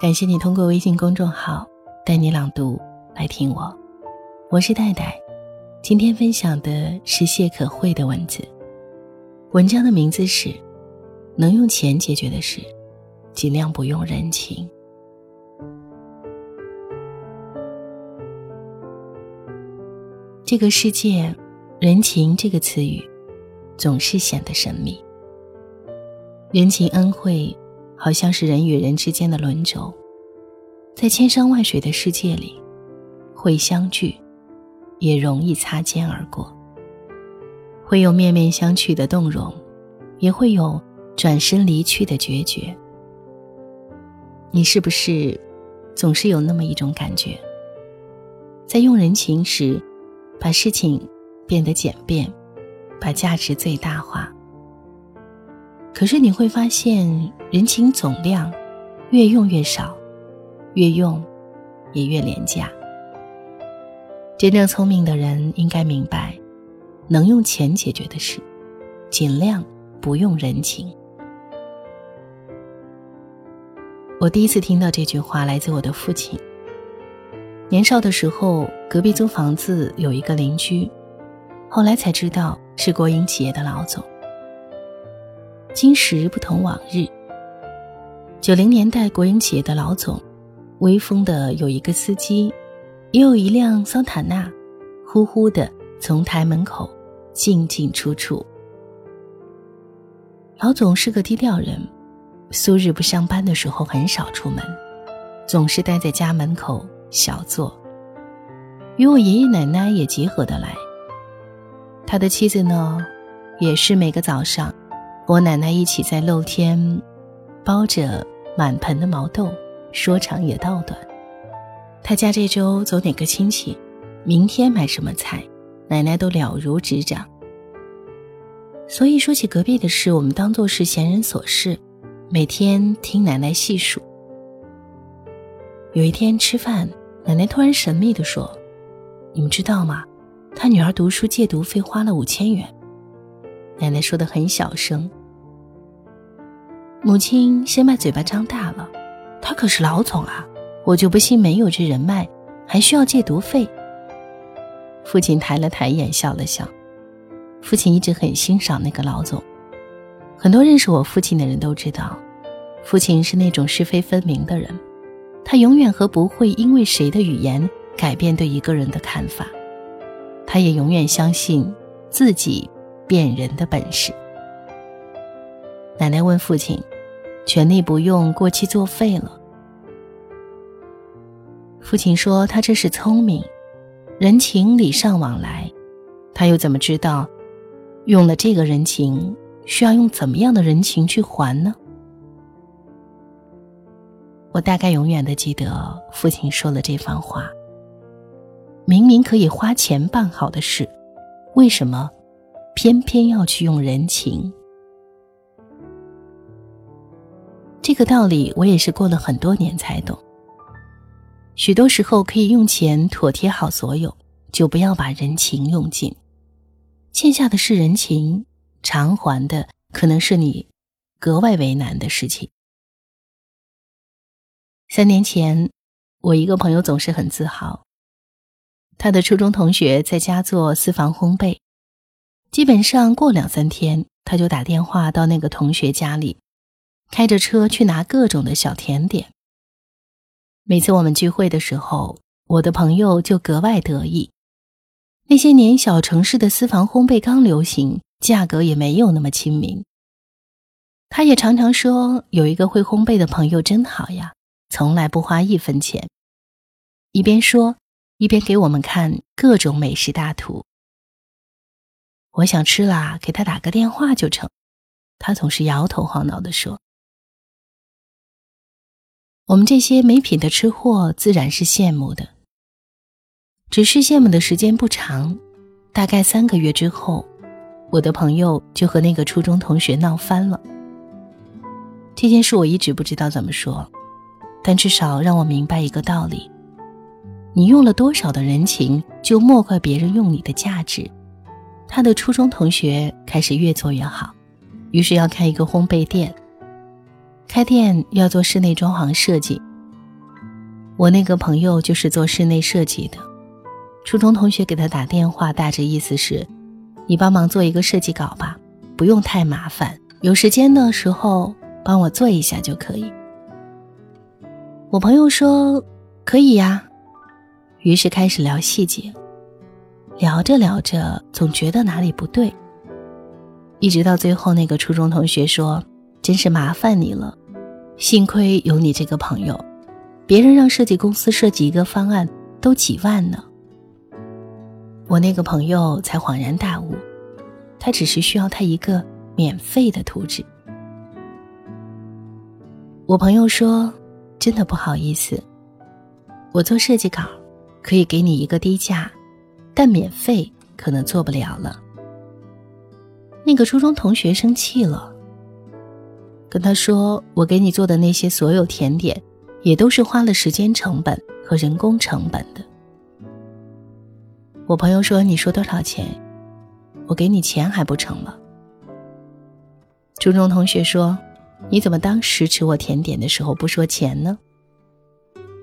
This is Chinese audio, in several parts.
感谢你通过微信公众号“带你朗读”来听我，我是戴戴。今天分享的是谢可慧的文字，文章的名字是《能用钱解决的事，尽量不用人情》。这个世界，人情这个词语，总是显得神秘。人情恩惠。好像是人与人之间的轮轴，在千山万水的世界里，会相聚，也容易擦肩而过。会有面面相觑的动容，也会有转身离去的决绝。你是不是总是有那么一种感觉，在用人情时，把事情变得简便，把价值最大化？可是你会发现，人情总量越用越少，越用也越廉价。真正聪明的人应该明白，能用钱解决的事，尽量不用人情。我第一次听到这句话来自我的父亲。年少的时候，隔壁租房子有一个邻居，后来才知道是国营企业的老总。今时不同往日。九零年代，国营企业的老总，威风的有一个司机，也有一辆桑塔纳，呼呼的从台门口进进出出。老总是个低调人，苏日不上班的时候很少出门，总是待在家门口小坐，与我爷爷奶奶也结合得来。他的妻子呢，也是每个早上。我奶奶一起在露天包着满盆的毛豆，说长也道短。他家这周走哪个亲戚，明天买什么菜，奶奶都了如指掌。所以说起隔壁的事，我们当做是闲人琐事，每天听奶奶细数。有一天吃饭，奶奶突然神秘地说：“你们知道吗？他女儿读书借读费花了五千元。”奶奶说的很小声。母亲先把嘴巴张大了，他可是老总啊，我就不信没有这人脉，还需要借读费。父亲抬了抬眼，笑了笑。父亲一直很欣赏那个老总，很多认识我父亲的人都知道，父亲是那种是非分明的人，他永远和不会因为谁的语言改变对一个人的看法，他也永远相信自己。辨人的本事。奶奶问父亲：“权力不用，过期作废了。”父亲说：“他这是聪明，人情礼尚往来。他又怎么知道，用了这个人情，需要用怎么样的人情去还呢？”我大概永远的记得父亲说了这番话。明明可以花钱办好的事，为什么？偏偏要去用人情，这个道理我也是过了很多年才懂。许多时候可以用钱妥帖好所有，就不要把人情用尽。欠下的是人情，偿还的可能是你格外为难的事情。三年前，我一个朋友总是很自豪，他的初中同学在家做私房烘焙。基本上过两三天，他就打电话到那个同学家里，开着车去拿各种的小甜点。每次我们聚会的时候，我的朋友就格外得意。那些年小城市的私房烘焙刚流行，价格也没有那么亲民。他也常常说，有一个会烘焙的朋友真好呀，从来不花一分钱。一边说，一边给我们看各种美食大图。我想吃啦，给他打个电话就成。他总是摇头晃脑的说：“我们这些没品的吃货自然是羡慕的，只是羡慕的时间不长，大概三个月之后，我的朋友就和那个初中同学闹翻了。这件事我一直不知道怎么说，但至少让我明白一个道理：你用了多少的人情，就莫怪别人用你的价值。”他的初中同学开始越做越好，于是要开一个烘焙店。开店要做室内装潢设计，我那个朋友就是做室内设计的，初中同学给他打电话，大致意思是：你帮忙做一个设计稿吧，不用太麻烦，有时间的时候帮我做一下就可以。我朋友说可以呀，于是开始聊细节，聊着聊着总觉得哪里不对，一直到最后，那个初中同学说：“真是麻烦你了，幸亏有你这个朋友。”别人让设计公司设计一个方案都几万呢，我那个朋友才恍然大悟，他只是需要他一个免费的图纸。我朋友说：“真的不好意思，我做设计稿可以给你一个低价，但免费可能做不了了。”那个初中同学生气了，跟他说：“我给你做的那些所有甜点。”也都是花了时间成本和人工成本的。我朋友说：“你说多少钱？我给你钱还不成吗？”初中同学说：“你怎么当时吃我甜点的时候不说钱呢？”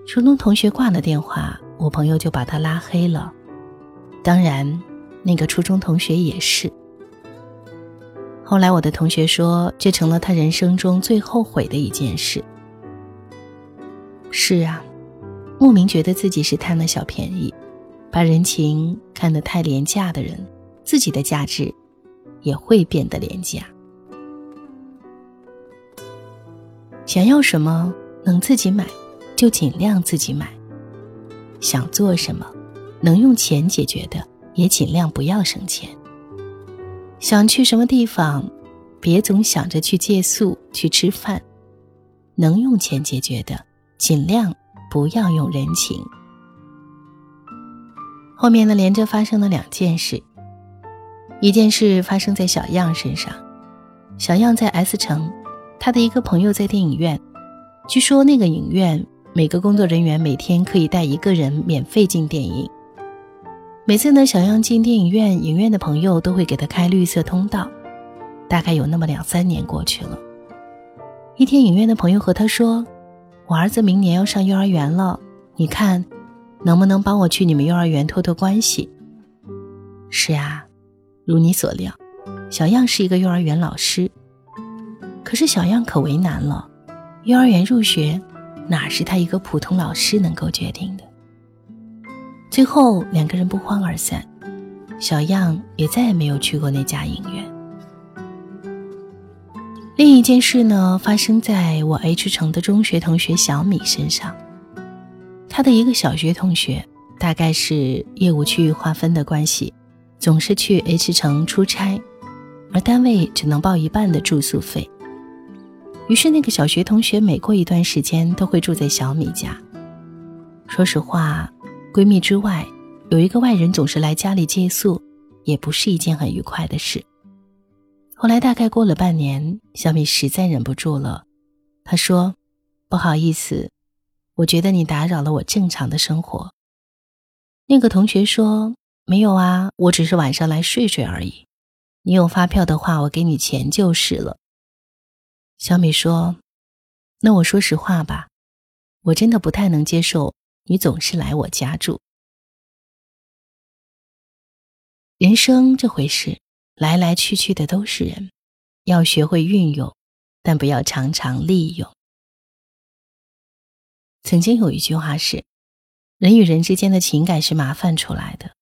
初中同学挂了电话，我朋友就把他拉黑了。当然，那个初中同学也是。后来我的同学说，这成了他人生中最后悔的一件事。是啊，莫名觉得自己是贪了小便宜，把人情看得太廉价的人，自己的价值也会变得廉价。想要什么能自己买，就尽量自己买；想做什么能用钱解决的，也尽量不要省钱。想去什么地方，别总想着去借宿、去吃饭，能用钱解决的。尽量不要用人情。后面呢，连着发生了两件事。一件事发生在小样身上，小样在 S 城，他的一个朋友在电影院。据说那个影院每个工作人员每天可以带一个人免费进电影。每次呢，小样进电影院，影院的朋友都会给他开绿色通道。大概有那么两三年过去了。一天，影院的朋友和他说。我儿子明年要上幼儿园了，你看，能不能帮我去你们幼儿园托托关系？是啊，如你所料，小样是一个幼儿园老师。可是小样可为难了，幼儿园入学哪是他一个普通老师能够决定的？最后两个人不欢而散，小样也再也没有去过那家影院。另一件事呢，发生在我 H 城的中学同学小米身上。他的一个小学同学，大概是业务区域划分的关系，总是去 H 城出差，而单位只能报一半的住宿费。于是那个小学同学每过一段时间都会住在小米家。说实话，闺蜜之外，有一个外人总是来家里借宿，也不是一件很愉快的事。后来大概过了半年，小米实在忍不住了，她说：“不好意思，我觉得你打扰了我正常的生活。”那个同学说：“没有啊，我只是晚上来睡睡而已。你有发票的话，我给你钱就是了。”小米说：“那我说实话吧，我真的不太能接受你总是来我家住。人生这回事。”来来去去的都是人，要学会运用，但不要常常利用。曾经有一句话是：人与人之间的情感是麻烦出来的。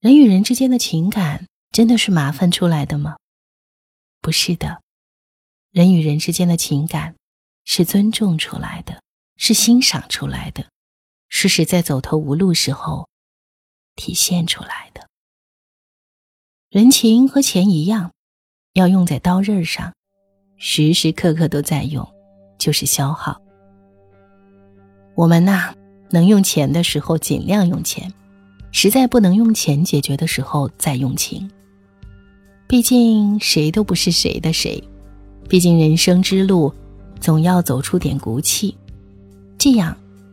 人与人之间的情感真的是麻烦出来的吗？不是的，人与人之间的情感是尊重出来的，是欣赏出来的，是实在走投无路时候体现出来的。人情和钱一样，要用在刀刃上，时时刻刻都在用，就是消耗。我们呐，能用钱的时候尽量用钱，实在不能用钱解决的时候再用情。毕竟谁都不是谁的谁，毕竟人生之路，总要走出点骨气，这样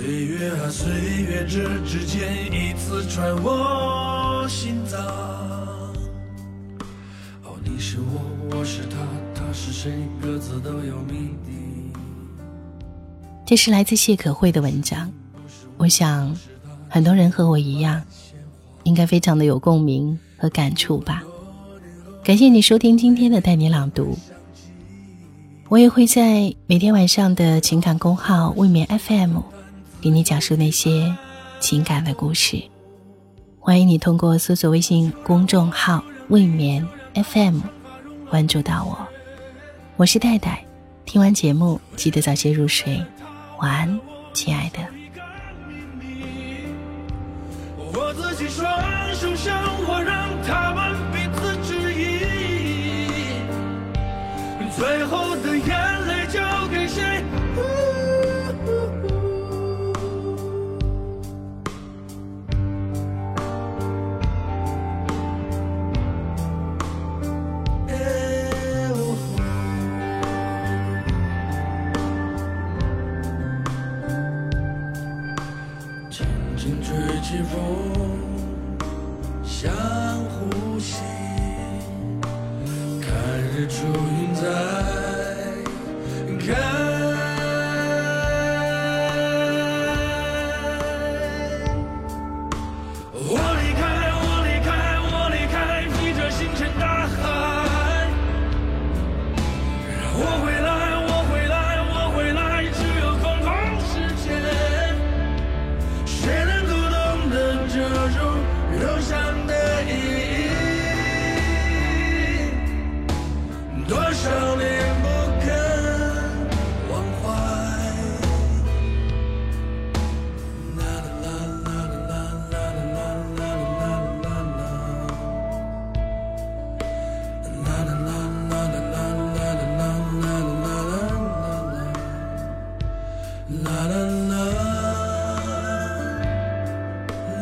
岁月啊岁月，这指尖一次穿我心脏。哦，你是我，我是他，他是谁？各自都有谜底。这是来自谢可慧的文章，我想很多人和我一样，应该非常的有共鸣和感触吧。感谢你收听今天的带你朗读，我也会在每天晚上的情感公号未眠 FM，给你讲述那些情感的故事。欢迎你通过搜索微信公众号未眠 FM 关注到我，我是戴戴。听完节目记得早些入睡。晚安，亲爱的。我自己双手向我，让他们彼此指引。最后的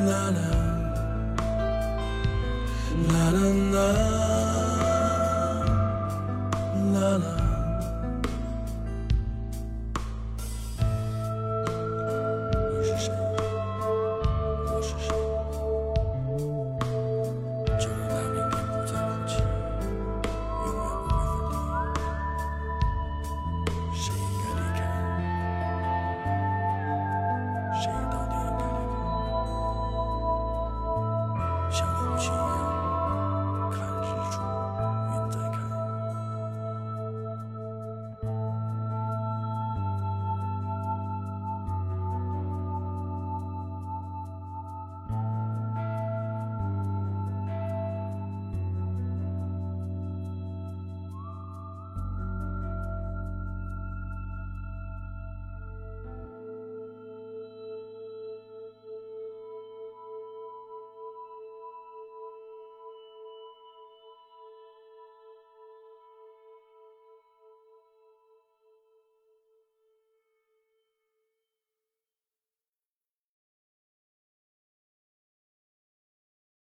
na na.